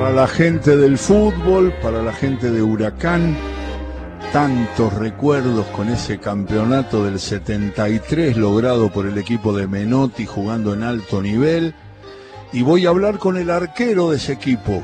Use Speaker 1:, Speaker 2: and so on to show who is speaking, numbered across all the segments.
Speaker 1: Para la gente del fútbol, para la gente de Huracán, tantos recuerdos con ese campeonato del 73 logrado por el equipo de Menotti jugando en alto nivel. Y voy a hablar con el arquero de ese equipo.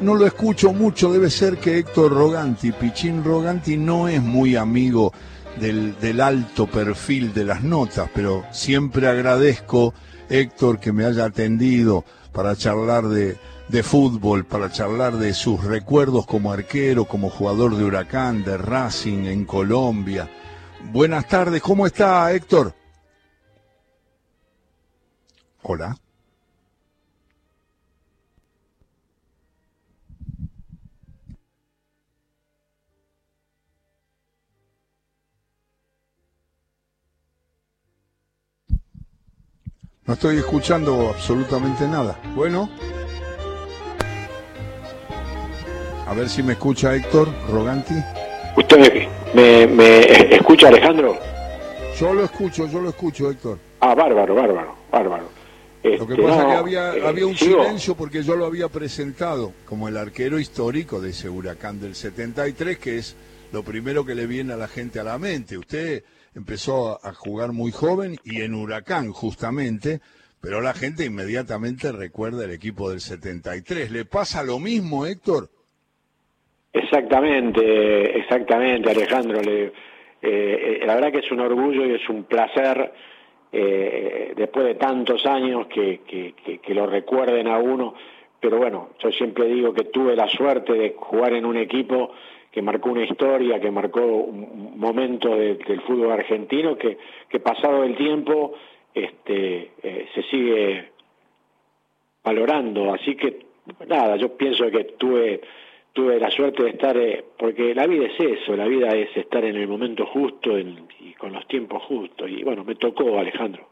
Speaker 1: No, lo escucho mucho, debe ser que Héctor Roganti, Pichín Roganti, no es muy amigo del, del alto perfil de las notas, pero siempre agradezco, Héctor, que me haya atendido para charlar de, de fútbol, para charlar de sus recuerdos como arquero, como jugador de Huracán, de Racing en Colombia. Buenas tardes, ¿cómo está Héctor? Hola. No estoy escuchando absolutamente nada. Bueno. A ver si me escucha Héctor Roganti.
Speaker 2: ¿Usted me, escucha, Alejandro?
Speaker 1: Yo lo escucho, yo lo escucho, Héctor.
Speaker 2: Ah, bárbaro, bárbaro, bárbaro.
Speaker 1: lo que este, pasa es que había, eh, había un silencio porque yo lo había presentado como el arquero histórico de ese huracán del 73, que es lo primero que le viene a la gente a la mente. Usted empezó a jugar muy joven y en huracán justamente, pero la gente inmediatamente recuerda el equipo del 73. ¿Le pasa lo mismo, Héctor?
Speaker 2: Exactamente, exactamente, Alejandro. Le, eh, la verdad que es un orgullo y es un placer, eh, después de tantos años, que, lo recuerden a uno. Pero bueno, yo siempre digo que tuve la suerte de jugar en un equipo que marcó una historia, que marcó un momento del fútbol argentino, que, pasado el tiempo este, eh, se sigue valorando. Así que, nada, yo pienso que tuve tuve la suerte de estar, eh, porque la vida es eso, la vida es estar en el momento justo y con los tiempos justos. Y bueno, me tocó Alejandro.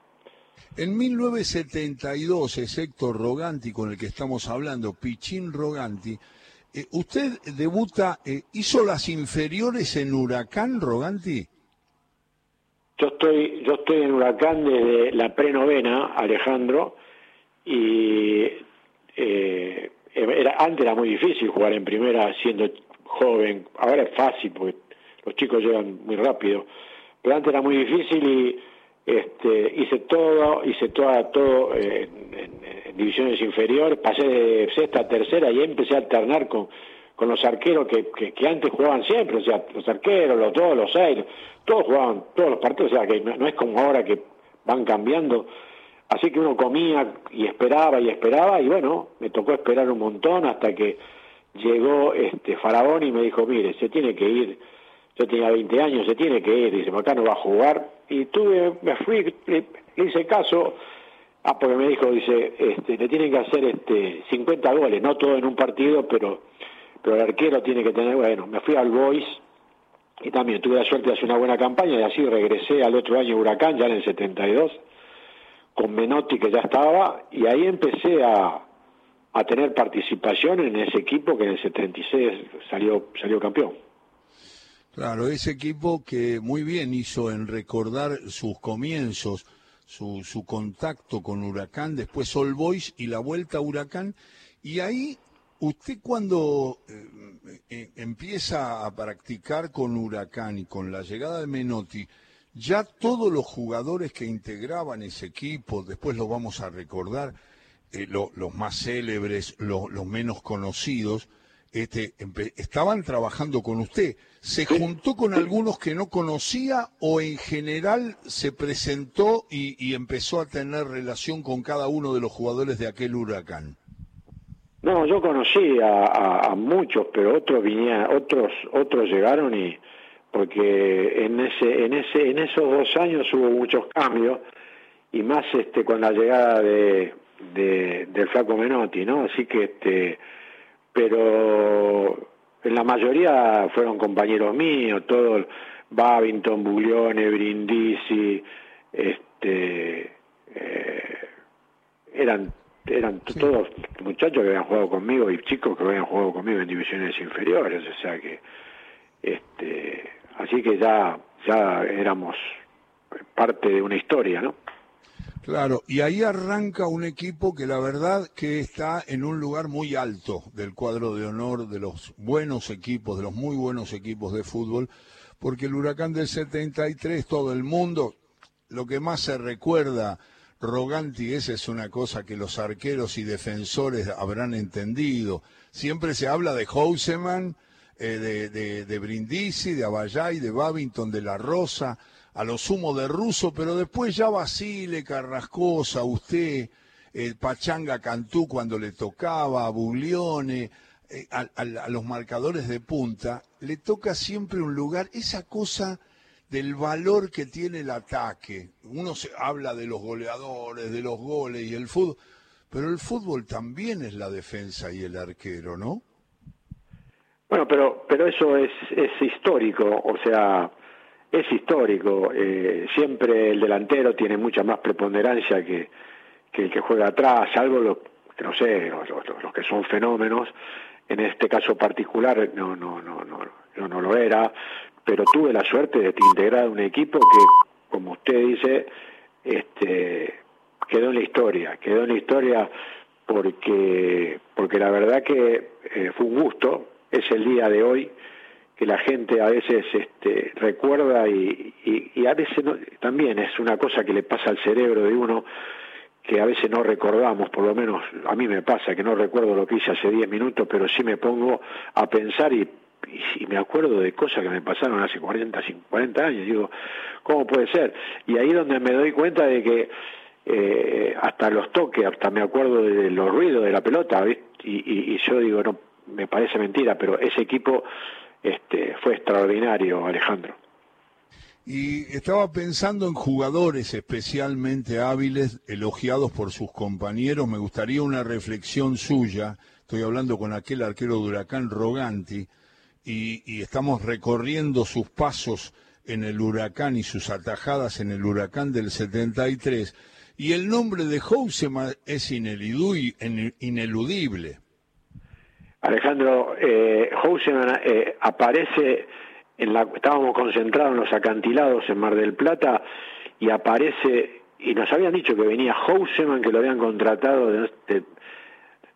Speaker 1: En 1972 es Héctor Roganti con el que estamos hablando, Pichín Roganti. Eh, ¿Usted debuta, eh, hizo las inferiores en Huracán, Roganti?
Speaker 2: Yo estoy, yo estoy en Huracán desde la prenovena, Alejandro, y eh, era, antes era muy difícil jugar en primera siendo joven, ahora es fácil porque los chicos llegan muy rápido, pero antes era muy difícil y este, hice todo, hice toda, todo en, divisiones inferiores, pasé de sexta a tercera y empecé a alternar con, con los arqueros que, que, antes jugaban siempre, o sea, los arqueros, los dos, los seis, todos jugaban todos los partidos, o sea, que no es como ahora que van cambiando Así que uno comía y esperaba y esperaba y bueno, me tocó esperar un montón hasta que llegó este Faraón y me dijo, mire, se tiene que ir, yo tenía 20 años, se tiene que ir, dice, acá no va a jugar. Y tuve, me fui, le, hice caso, ah, porque me dijo, dice, este, le tienen que hacer este 50 goles, no todo en un partido, pero, pero el arquero tiene que tener, bueno, me fui al Boys y también tuve la suerte de hacer una buena campaña y así regresé al otro año Huracán, ya en el 72 con Menotti que ya estaba, y ahí empecé a, a tener participación en ese equipo que en el 76 salió, salió campeón.
Speaker 1: Claro, ese equipo que muy bien hizo en recordar sus comienzos, su, su contacto con Huracán, después All Boys y la vuelta a Huracán. Y ahí, usted cuando eh, eh, empieza a practicar con Huracán y con la llegada de Menotti, ya todos los jugadores que integraban ese equipo, después lo vamos a recordar, eh, los más célebres, los menos conocidos, este, estaban trabajando con usted. ¿Se juntó con algunos que no conocía o en general se presentó y, empezó a tener relación con cada uno de los jugadores de aquel huracán?
Speaker 2: No, yo conocí a, a muchos, pero otros vinían, otros, otros llegaron y, porque en ese en ese en esos dos años hubo muchos cambios y más este con la llegada de, del flaco Menotti no así que este pero en la mayoría fueron compañeros míos todos Babington Buglione Brindisi este eh, eran eran todos muchachos que habían jugado conmigo y chicos que habían jugado conmigo en divisiones inferiores o sea que este Así que ya, ya éramos parte de una historia, ¿no?
Speaker 1: Claro, y ahí arranca un equipo que la verdad que está en un lugar muy alto del cuadro de honor de los buenos equipos, de los muy buenos equipos de fútbol, porque el huracán del 73, todo el mundo, lo que más se recuerda, Roganti, esa es una cosa que los arqueros y defensores habrán entendido. Siempre se habla de Houseman, eh, de, de, de Brindisi, de Abayay, de Babington, de La Rosa, a lo sumo de Russo, pero después ya Basile, Carrascosa, usted, eh, Pachanga Cantú cuando le tocaba, Buglione, eh, a, a, los marcadores de punta, le toca siempre un lugar, esa cosa del valor que tiene el ataque. Uno se habla de los goleadores, de los goles y el fútbol, pero el fútbol también es la defensa y el arquero, ¿no?
Speaker 2: Bueno, pero pero eso es, es histórico, o sea, es histórico. Eh, siempre el delantero tiene mucha más preponderancia que, que el que juega atrás, algo lo, que no sé, los, los, que son fenómenos. En este caso particular no, no, no, no, no, no lo era, pero tuve la suerte de integrar un equipo que, como usted dice, este, quedó en la historia, quedó en la historia porque, porque la verdad que eh, fue un gusto, es el día de hoy que la gente a veces este, recuerda y, a veces no, también es una cosa que le pasa al cerebro de uno que a veces no recordamos, por lo menos a mí me pasa que no recuerdo lo que hice hace 10 minutos, pero sí me pongo a pensar y, y, me acuerdo de cosas que me pasaron hace 40, 50 años, digo, ¿cómo puede ser? Y ahí donde me doy cuenta de que eh, hasta los toques, hasta me acuerdo de los ruidos de la pelota, y, y yo digo, no, me parece mentira, pero ese equipo este, fue extraordinario, Alejandro.
Speaker 1: Y estaba pensando en jugadores especialmente hábiles, elogiados por sus compañeros. Me gustaría una reflexión suya. Estoy hablando con aquel arquero de Huracán Roganti y, y estamos recorriendo sus pasos en el Huracán y sus atajadas en el Huracán del 73. Y el nombre de Housema es ineludible.
Speaker 2: Alejandro, eh, Houseman eh, aparece, en la, estábamos concentrados en los acantilados en Mar del Plata y aparece, y nos habían dicho que venía Houseman, que lo habían contratado de, de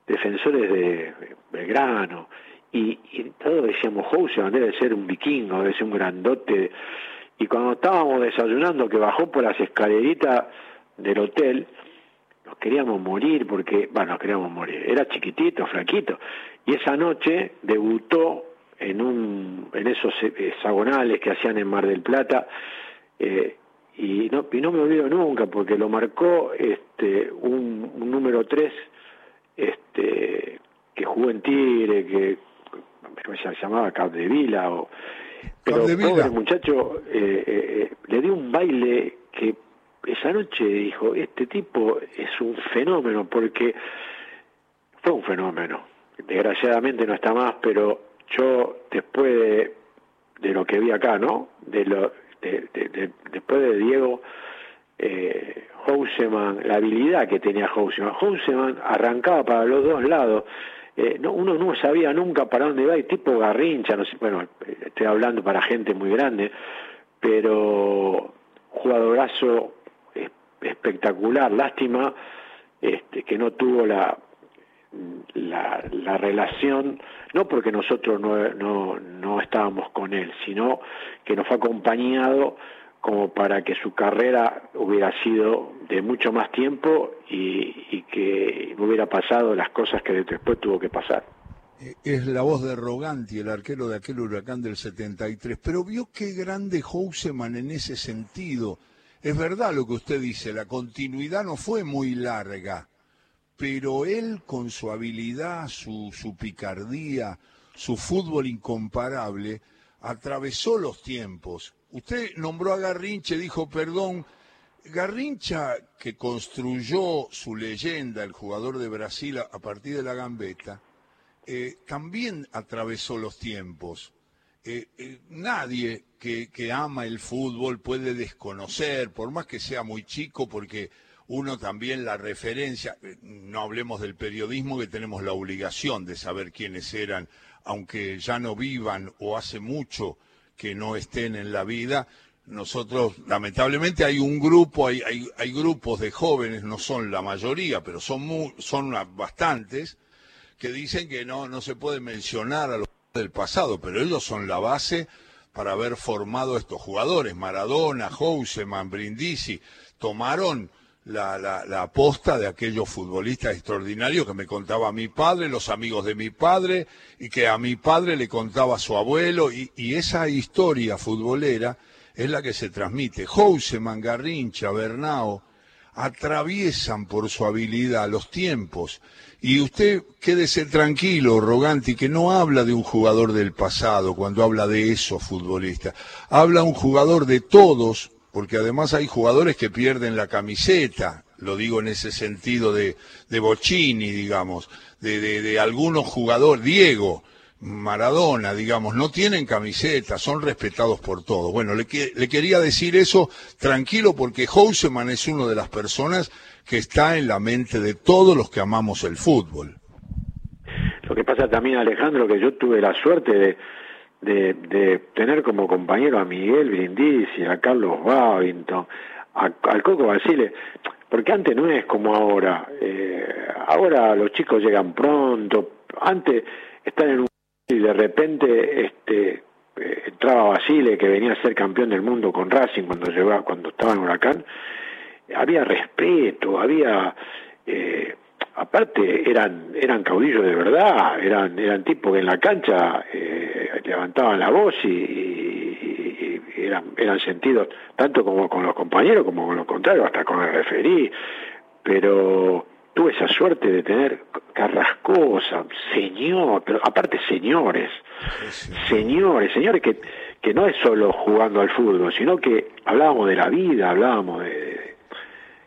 Speaker 2: defensores de Belgrano, y, y todos decíamos, Houseman debe ser un vikingo, debe ser un grandote, y cuando estábamos desayunando, que bajó por las escaleritas del hotel, nos queríamos morir porque, bueno, nos queríamos morir, era chiquitito, flaquito, y esa noche debutó en un en esos hexagonales que hacían en Mar del Plata eh, y no y no me olvido nunca porque lo marcó este un, un número 3 este que jugó en Tigre que se llamaba Capdevila o pero pobre muchacho eh, eh, le dio un baile que esa noche dijo, este tipo es un fenómeno, porque fue un fenómeno. Desgraciadamente no está más, pero yo después de, de lo que vi acá, ¿no? De lo, de, de, después de Diego eh, Houseman, la habilidad que tenía Houseman. Houseman arrancaba para los dos lados. Eh, no, uno no sabía nunca para dónde iba, y tipo Garrincha, no sé, bueno, estoy hablando para gente muy grande, pero jugadorazo espectacular. Lástima este, que no tuvo la, la, la, relación, no porque nosotros no, no, no estábamos con él, sino que nos fue acompañado como para que su carrera hubiera sido de mucho más tiempo y, y que no hubiera pasado las cosas que después tuvo que pasar.
Speaker 1: Eh, es la voz de Roganti, el arquero de aquel huracán del 73. Pero vio qué grande Houseman en ese sentido es verdad lo que usted dice, la continuidad no fue muy larga, pero él con su habilidad, su, picardía, su fútbol incomparable, atravesó los tiempos. Usted nombró a Garrincha, dijo, perdón, Garrincha, que construyó su leyenda, el jugador de Brasil, a partir de la gambeta, eh, también atravesó los tiempos. Eh, eh, nadie que, ama el fútbol puede desconocer, por más que sea muy chico, porque uno también la referencia, eh, no hablemos del periodismo, que tenemos la obligación de saber quiénes eran, aunque ya no vivan o hace mucho que no estén en la vida, nosotros, lamentablemente, hay un grupo, hay, hay, hay, grupos de jóvenes, no son la mayoría, pero son, son bastantes, que dicen que no, no se puede mencionar a los del pasado, pero ellos son la base para haber formado estos jugadores. Maradona, Houseman, Brindisi, tomaron la, aposta de aquellos futbolistas extraordinarios que me contaba mi padre, los amigos de mi padre, y que a mi padre le contaba su abuelo, y, y esa historia futbolera es la que se transmite. Houseman, Garrincha, Bernao, atraviesan por su habilidad los tiempos. Y usted quédese tranquilo, Roganti, que no habla de un jugador del pasado cuando habla de esos futbolistas. Habla un jugador de todos, porque además hay jugadores que pierden la camiseta, lo digo en ese sentido de, de Bocini, digamos, de, de, de algunos jugadores, Diego, Maradona, digamos, no tienen camiseta, son respetados por todos. Bueno, le, quería decir eso tranquilo porque Houseman es una de las personas que está en la mente de todos los que amamos el fútbol.
Speaker 2: Lo que pasa también, Alejandro, que yo tuve la suerte de tener como compañero a Miguel Brindisi, a Carlos Babington, al Coco Basile, porque antes no es como ahora. Eh, ahora los chicos llegan pronto, antes están en un y de repente este eh, entraba Basile que venía a ser campeón del mundo con Racing cuando llegaba cuando estaba en Huracán. Había respeto había eh, aparte eran eran caudillos de verdad eran eran tipos que en la cancha eh, levantaban la voz y, y, eran eran sentidos tanto como con los compañeros como con los contrarios hasta con el referí. Pero tuve esa suerte de tener Carrascosa, señor, pero aparte señores, señores, señores que, que no es solo jugando al fútbol, sino que hablábamos de la vida, hablábamos de,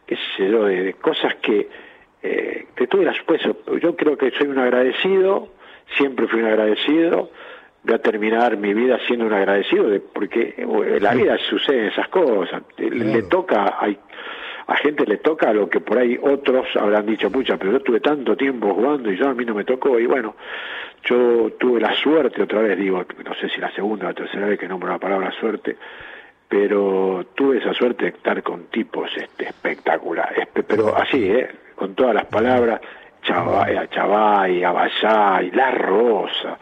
Speaker 2: qué sé yo, de, cosas que, eh, que tuve las, pues, yo creo que soy un agradecido, siempre fui un agradecido, voy a terminar mi vida siendo un agradecido, de, porque en la vida suceden esas cosas, le, toca, hay a gente le toca lo que por ahí otros habrán dicho, muchas, pero yo tuve tanto tiempo jugando y yo a mí no me tocó y bueno, yo tuve la suerte, otra vez digo, no sé si la segunda o la tercera vez que nombro la palabra suerte, pero tuve esa suerte de estar con tipos este, espectaculares, pero así, ¿eh? con todas las palabras, Chavay, Chavay, Abayay, La Rosa,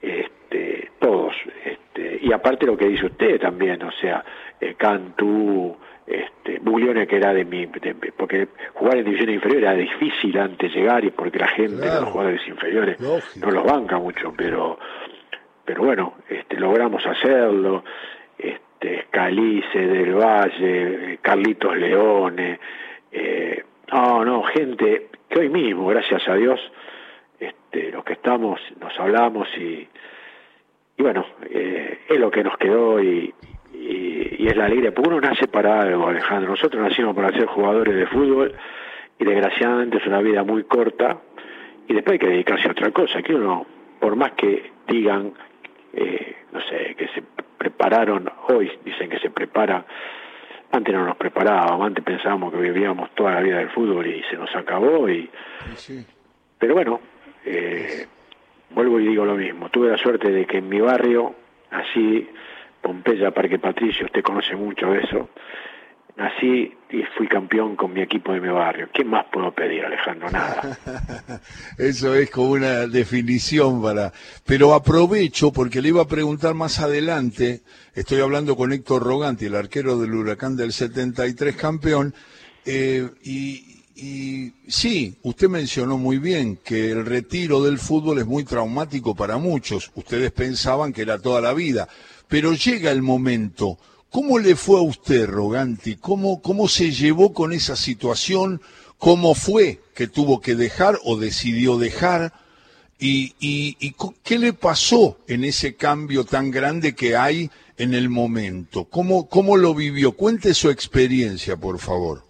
Speaker 2: este, todos, este, y aparte lo que dice usted también, o sea, eh, Cantú, este, Buglione que era de mi, porque jugar en divisiones inferiores era difícil antes llegar y porque la gente los jugadores inferiores no los banca mucho, pero pero bueno, este, logramos hacerlo, este, Calice del Valle, Carlitos Leone, eh, no, no, gente que hoy mismo, gracias a Dios, este, los que estamos, nos hablamos y, y bueno, eh, es lo que nos quedó y, y, es la alegría, porque uno nace para algo, Alejandro. Nosotros nacimos para ser jugadores de fútbol y desgraciadamente es una vida muy corta y después hay que dedicarse a otra cosa, que uno, por más que digan, eh, no sé, que se prepararon, hoy dicen que se prepara, antes no nos preparábamos, antes pensábamos que vivíamos toda la vida del fútbol y se nos acabó y... Pero bueno, eh, vuelvo y digo lo mismo, tuve la suerte de que en mi barrio, así Pompeya, Parque Patricio, usted conoce mucho eso. Nací y fui campeón con mi equipo de mi barrio. ¿Qué más puedo pedir, Alejandro? Nada.
Speaker 1: Eso es como una definición para... Pero aprovecho porque le iba a preguntar más adelante, estoy hablando con Héctor Roganti, el arquero del Huracán del 73 campeón, eh, y, y sí, usted mencionó muy bien que el retiro del fútbol es muy traumático para muchos. Ustedes pensaban que era toda la vida pero llega el momento. ¿Cómo le fue a usted, Roganti? ¿Cómo, ¿Cómo se llevó con esa situación? ¿Cómo fue que tuvo que dejar o decidió dejar? ¿Y, y, qué le pasó en ese cambio tan grande que hay en el momento? ¿Cómo, ¿Cómo lo vivió? Cuente su experiencia, por favor.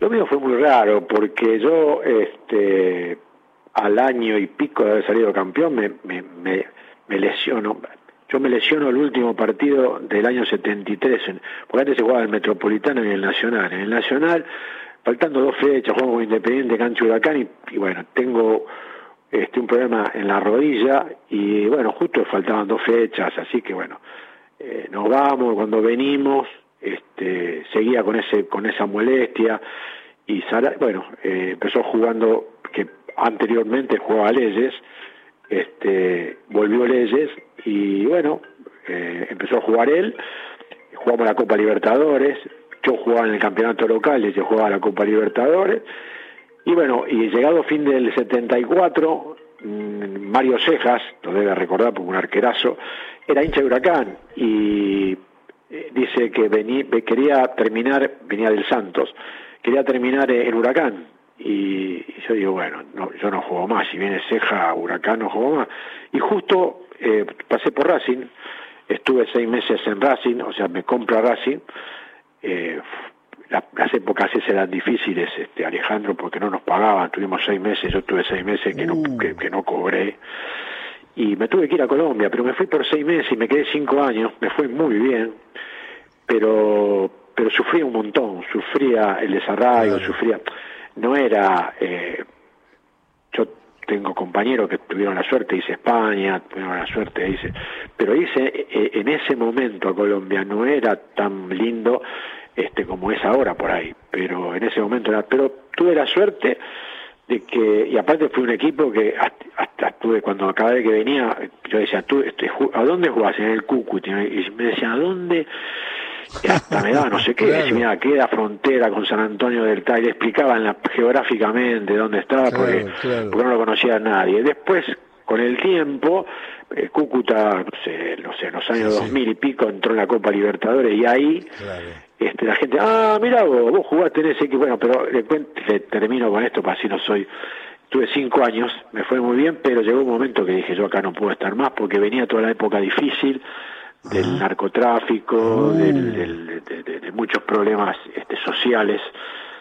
Speaker 2: Lo mío fue muy raro porque yo, este, al año y pico de haber salido campeón, me, me, me, me lesiono. Yo me lesiono el último partido del año 73, porque antes se jugaba el Metropolitano y el Nacional. En el Nacional, faltando dos fechas, juego Independiente, Cancho Huracán, y, bueno, tengo este, un problema en la rodilla, y bueno, justo faltaban dos fechas, así que bueno, eh, nos vamos, cuando venimos, este, seguía con ese con esa molestia y bueno, eh, empezó jugando que anteriormente jugaba a Leyes, este, volvió Leyes y bueno, eh, empezó a jugar él, jugamos la Copa Libertadores, yo jugaba en el campeonato local yo jugaba la Copa Libertadores, y bueno, y llegado fin del 74, mm, Mario Cejas, lo debe recordar porque un arquerazo, era hincha de Huracán y eh, dice que venía, quería terminar, venía del Santos, quería terminar en Huracán. Y, yo digo, bueno, no, yo no juego más, si viene Ceja, Huracán no juego más. Y justo eh, pasé por Racing, estuve seis meses en Racing, o sea, me compro Racing. Eh, las épocas esas eran difíciles, este, Alejandro, porque no nos pagaban, tuvimos seis meses, yo tuve seis meses que, no, uh. que, no cobré. Y me tuve que ir a Colombia, pero me fui por seis meses y me quedé cinco años, me fue muy bien, pero, pero sufría un montón, sufría el desarraigo, sufría, no era, eh, yo tengo compañeros que tuvieron la suerte, hice España, tuvieron la suerte, hice, pero hice eh, en ese momento Colombia no era tan lindo este como es ahora por ahí, pero en ese momento era, pero tuve la suerte de que, y aparte fue un equipo que hasta, tuve, cuando cada vez que venía, yo decía, ¿tú, este, ¿a dónde jugás? En el Cúcuta, y me decían, ¿a dónde? Y hasta me daba no sé qué, claro. mira, queda frontera con San Antonio del Tai, le explicaban la, geográficamente dónde estaba, porque, porque no lo conocía nadie. Después, con el tiempo, eh, Cúcuta, no sé, no sé, en los años dos mil y pico entró en la Copa Libertadores y ahí este, la gente, ah, mira vos, vos jugaste en ese equipo, bueno, pero le, le termino con esto, para así no soy, tuve cinco años, me fue muy bien, pero llegó un momento que dije, yo acá no puedo estar más, porque venía toda la época difícil del narcotráfico, uh. de, muchos problemas este, sociales.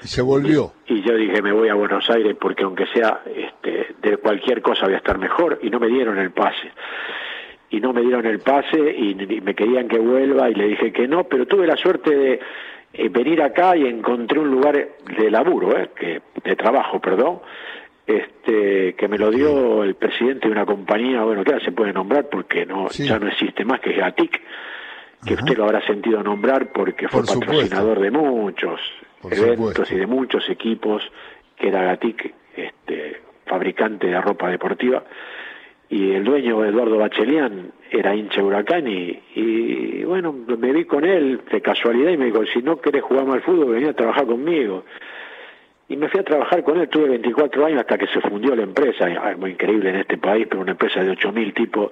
Speaker 1: Y se volvió.
Speaker 2: Y, yo dije, me voy a Buenos Aires porque aunque sea este, de cualquier cosa voy a estar mejor, y no me dieron el pase y no me dieron el pase y, me querían que vuelva y le dije que no, pero tuve la suerte de eh, venir acá y encontré un lugar de laburo, eh, que, de trabajo, perdón, este, que me lo dio el presidente de una compañía, bueno, que se puede nombrar porque no ya no existe más, que es Gatic, que usted lo habrá sentido nombrar porque fue patrocinador de muchos eventos y de muchos equipos, que era Gatic, este, fabricante de ropa deportiva y el dueño Eduardo Bachelian era hincha huracán y, bueno, me vi con él de casualidad y me dijo, si no querés jugar mal fútbol, venía a trabajar conmigo. Y me fui a trabajar con él, tuve 24 años hasta que se fundió la empresa, es muy increíble en este país, pero una empresa de 8.000 tipos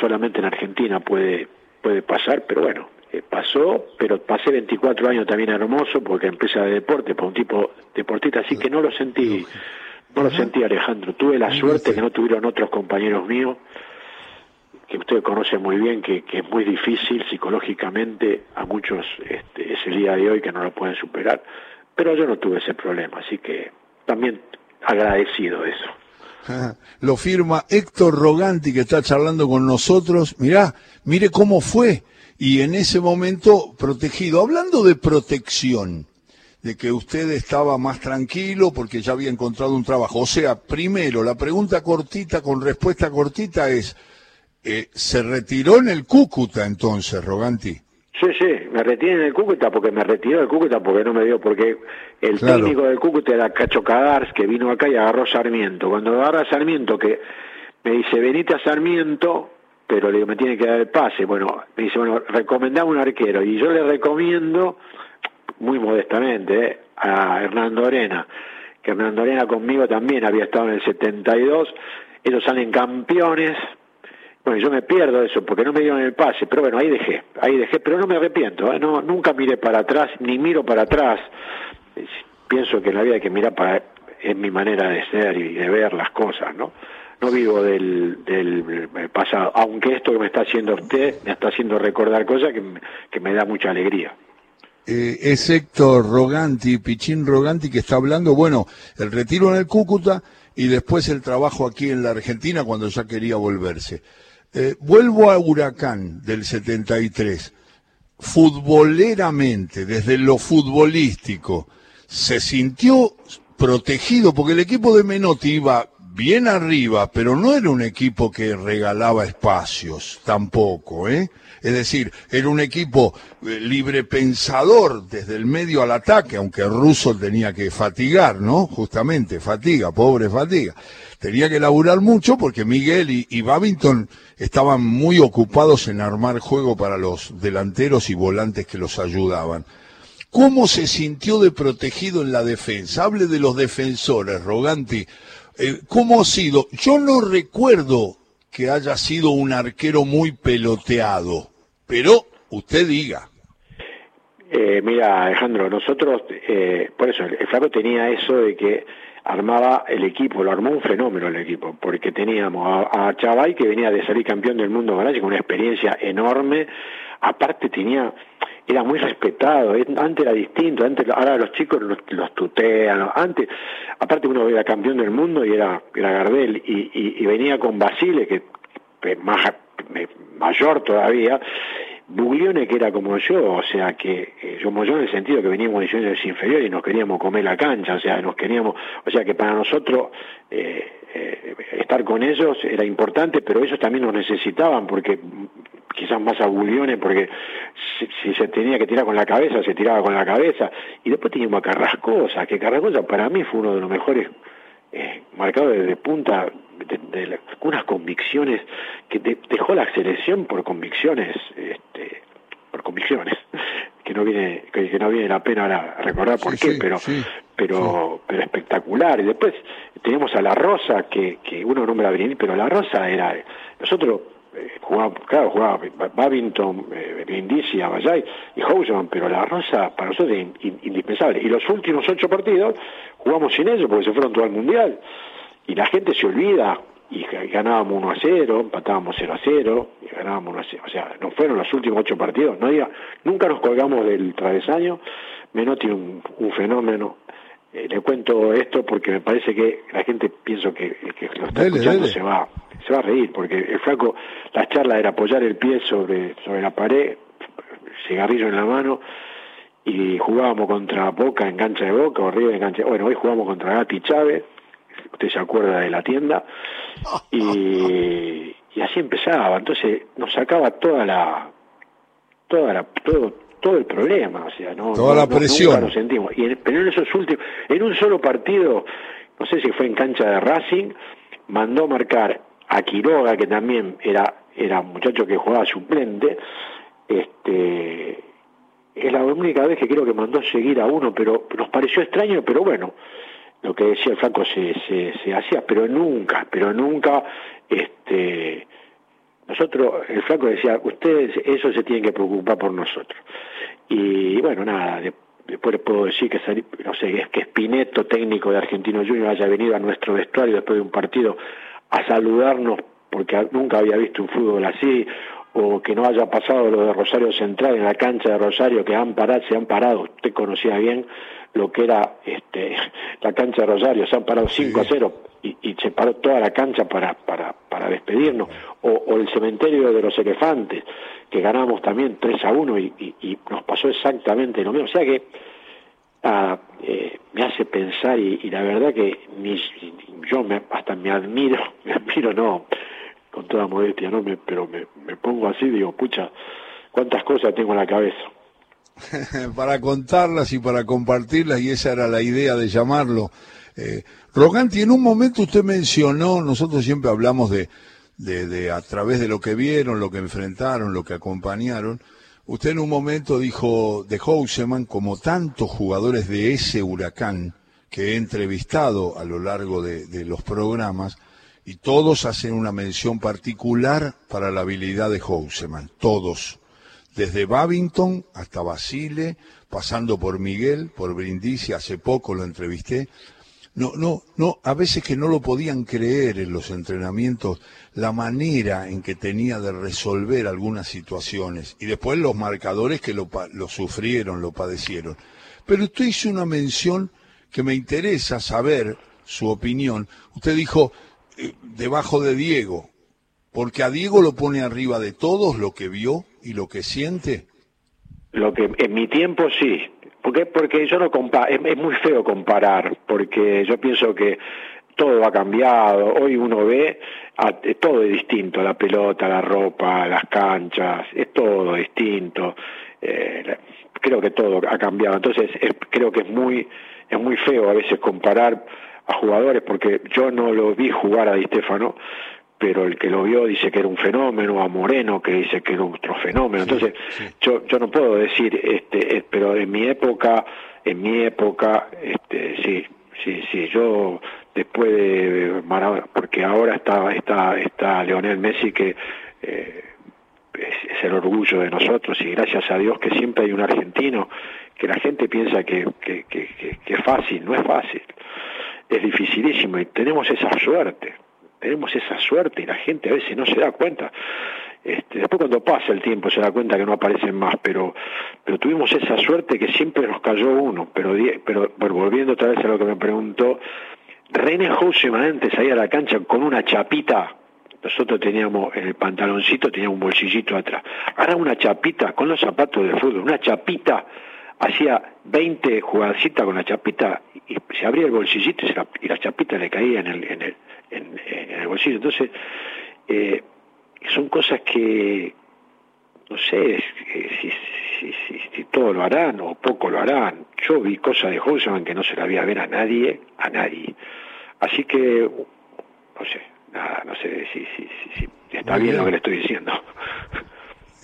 Speaker 2: solamente en Argentina puede, puede pasar, pero bueno, eh, pasó, pero pasé 24 años también hermoso porque empresa de deporte, para un tipo deportista, así que no lo sentí no. lo sentí, Alejandro. Tuve la suerte que no tuvieron otros compañeros míos, que usted conoce muy bien, que, es muy difícil psicológicamente, a muchos este, es el día de hoy que no lo pueden superar, pero yo no tuve ese problema, así que también agradecido de eso.
Speaker 1: Lo firma Héctor Roganti que está charlando con nosotros. Mirá, mire cómo fue. Y en ese momento protegido. Hablando de protección, de que usted estaba más tranquilo porque ya había encontrado un trabajo. O sea, primero, la pregunta cortita con respuesta cortita es, eh, ¿se retiró en el Cúcuta entonces, Roganti?
Speaker 2: Sí, sí, me retiré en el Cúcuta porque me retiró del Cúcuta porque no me dio, porque el técnico del Cúcuta era Cacho Cadars que vino acá y agarró Sarmiento. Cuando agarra Sarmiento, que me dice, venite a Sarmiento, pero le digo, me tiene que dar el pase. Bueno, me dice, bueno, recomendame un arquero. Y yo le recomiendo muy modestamente, ¿eh? a Hernando Arena, que Hernando Arena conmigo también había estado en el 72, ellos salen campeones, bueno, yo me pierdo eso porque no me dieron el pase, pero bueno, ahí dejé, ahí dejé, pero no me arrepiento, ¿eh? no, nunca miré para atrás, ni miro para atrás, pienso que en la vida hay que mirar para, es mi manera de ser y de ver las cosas, ¿no? No vivo del, del pasado, aunque esto que me está haciendo usted me está haciendo recordar cosas que, que me da mucha alegría.
Speaker 1: Eh, Roganti, Pichín Roganti, que está hablando, bueno, el retiro en el Cúcuta y después el trabajo aquí en la Argentina cuando ya quería volverse. Eh, vuelvo a Huracán del 73. Futboleramente, desde lo futbolístico, se sintió protegido porque el equipo de Menotti iba bien arriba, pero no era un equipo que regalaba espacios tampoco, ¿eh? Es decir, era un equipo eh, libre pensador desde el medio al ataque, aunque Russo tenía que fatigar, ¿no? Justamente, fatiga, pobre fatiga. Tenía que laburar mucho porque Miguel y, y Babington estaban muy ocupados en armar juego para los delanteros y volantes que los ayudaban. ¿Cómo se sintió de protegido en la defensa? Hable de los defensores, Roganti. Eh, ¿Cómo ha sido? Yo no recuerdo que haya sido un arquero muy peloteado, pero usted diga.
Speaker 2: Eh, mira, Alejandro, nosotros, eh, por eso, el Flaco tenía eso de que armaba el equipo, lo armó un fenómeno el equipo, porque teníamos a, a Chavay que venía de salir campeón del mundo con una experiencia enorme, aparte tenía era muy respetado, antes era distinto, antes ahora los chicos los, tutean, antes, aparte uno era campeón del mundo y era, era Gardel, y, venía con Basile, que más mayor todavía, Buglione que era como yo, o sea que eh, como yo en el sentido que veníamos de divisiones inferiores y nos queríamos comer la cancha, o sea, nos queríamos, o sea que para nosotros eh, eh, estar con ellos era importante, pero ellos también nos necesitaban porque quizás más a Buglione porque si, se tenía que tirar con la cabeza, se tiraba con la cabeza, y después teníamos a Carrascosa, que Carrascosa para mí fue uno de los mejores eh, marcadores de punta de, unas convicciones que dejó la selección por convicciones este, por convicciones que no viene que, no viene la pena recordar por qué pero pero pero espectacular. Y después teníamos a la Rosa que, que uno nombra a pero la Rosa era nosotros jugaba, claro, jugaba Babington, eh, Brindisi, Abayay y Houseman, pero la Rosa para nosotros es indispensable. Y los últimos ocho partidos jugamos sin ellos porque se fueron todo al Mundial. Y la gente se olvida y ganábamos 1 a 0, empatábamos 0 a 0 y ganábamos 1 a 0. O sea, no fueron los últimos ocho partidos. No diga, nunca nos colgamos del travesaño. Menotti un, un fenómeno. Eh, le cuento esto porque me parece que la gente pienso que, que lo está escuchando se va se va a reír, porque el flaco, la charla era apoyar el pie sobre, sobre la pared, cigarrillo en la mano, y jugábamos contra Boca en cancha de Boca, horrible en cancha Bueno, hoy jugamos contra Gatti Chávez, usted se acuerda de la tienda, y, y así empezaba, entonces nos sacaba toda la, toda la, todo, todo el problema, o sea, no,
Speaker 1: toda la presión.
Speaker 2: lo sentimos. Y pero en esos últimos, en un solo partido, no sé si fue en cancha de Racing, mandó marcar a Quiroga, que también era, era un muchacho que jugaba suplente, este, es la única vez que creo que mandó seguir a uno, pero nos pareció extraño, pero bueno, lo que decía el Franco se, se, hacía, pero nunca, pero nunca, este, nosotros, el Franco decía, ustedes eso se tienen que preocupar por nosotros. Y bueno, nada, después les puedo decir que, no sé, que Spineto, técnico de Argentino Junior, haya venido a nuestro vestuario después de un partido a saludarnos porque nunca había visto un fútbol así, o que no haya pasado lo de Rosario Central en la cancha de Rosario, que han parado, se han parado, usted conocía bien lo que era este, la cancha de Rosario, se han parado 5 a 0 y, y, se paró toda la cancha para, para, para despedirnos, o, el cementerio de los elefantes, que ganamos también 3 a 1 y, y nos pasó exactamente lo mismo. O sea que eh, me hace pensar y, la verdad que yo me, hasta me admiro, me admiro no, con toda modestia, no me, pero me, pongo así, digo, pucha, cuántas cosas tengo en la cabeza.
Speaker 1: para contarlas y para compartirlas, y esa era la idea de llamarlo. Eh, Roganti, en un momento usted mencionó, nosotros siempre hablamos de, de, a través de lo que vieron, lo que enfrentaron, lo que acompañaron, Usted en un momento dijo de Houseman, como tantos jugadores de ese huracán que he entrevistado a lo largo de, los programas, y todos hacen una mención particular para la habilidad de Houseman, todos, desde Babington hasta Basile, pasando por Miguel, por Brindisi, hace poco lo entrevisté. No, no, no, a veces que no lo podían creer en los entrenamientos la manera en que tenía de resolver algunas situaciones y después los marcadores que lo, lo sufrieron, lo padecieron. Pero usted hizo una mención que me interesa saber su opinión. Usted dijo, eh, debajo de Diego, porque a Diego lo pone arriba de todos lo que vio y lo que siente.
Speaker 2: Lo que en mi tiempo sí, porque porque yo no es, es muy feo comparar, porque yo pienso que todo ha cambiado, hoy uno ve, todo es distinto, la pelota, la ropa, las canchas, es todo distinto, eh, creo que todo ha cambiado, entonces creo que es muy, es muy feo a veces comparar a jugadores, porque yo no lo vi jugar a Di Stefano, pero el que lo vio dice que era un fenómeno, a Moreno que dice que era otro fenómeno. Entonces, yo yo no puedo decir, este, eh, pero en mi época, en mi época, este, sí, sí, sí, yo después de Maradona, porque ahora está está está Leonel Messi que eh, es, el orgullo de nosotros y gracias a Dios que siempre hay un argentino que la gente piensa que, que, que, que es fácil, no es fácil, es dificilísimo y tenemos esa suerte tenemos esa suerte y la gente a veces no se da cuenta. Este, después cuando pasa el tiempo se da cuenta que no aparecen más, pero, pero tuvimos esa suerte que siempre nos cayó uno. Pero, pero, volviendo otra vez a lo que me preguntó, René Houseman antes ahí a la cancha con una chapita, nosotros teníamos en el pantaloncito, tenía un bolsillito atrás. Ahora una chapita con los zapatos de fútbol, una chapita, hacía 20 jugadcitas con la chapita y se abría el bolsillito y, la, y chapita le caía en el, en el, en, el bolsillo. Entonces, eh, son cosas que, no sé si, si, si, todo lo harán o poco lo harán. Yo vi cosas de Holzman que no se la había ver a nadie, a nadie. Así que, no sé, nada, no sé si, si, si, está bien lo que le estoy diciendo.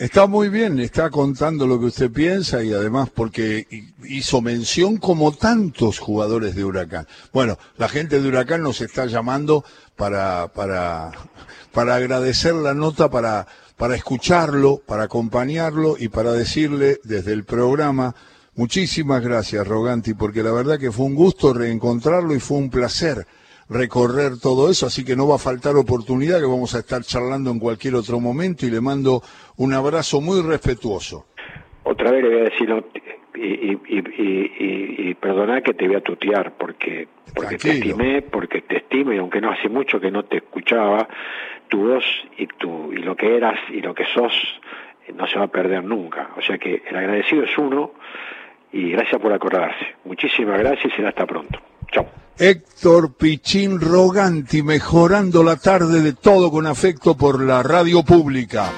Speaker 1: Está muy bien, está contando lo que usted piensa y además porque hizo mención como tantos jugadores de Huracán. Bueno, la gente de Huracán nos está llamando para, para, para agradecer la nota, para, para escucharlo, para acompañarlo y para decirle desde el programa muchísimas gracias, Roganti, porque la verdad que fue un gusto reencontrarlo y fue un placer recorrer todo eso, así que no va a faltar oportunidad que vamos a estar charlando en cualquier otro momento y le mando un abrazo muy respetuoso.
Speaker 2: Otra vez le voy a decir, y, y, y, perdoná que te voy a tutear, porque, porque te estimé, porque te estimo, y aunque no hace mucho que no te escuchaba, tu voz y, tu, y lo que eras y lo que sos eh, no se va a perder nunca. O sea que el agradecido es uno, y gracias por acordarse. Muchísimas gracias y será hasta pronto. Chao.
Speaker 1: Héctor Pichín Roganti, mejorando la tarde de todo con afecto por la radio pública.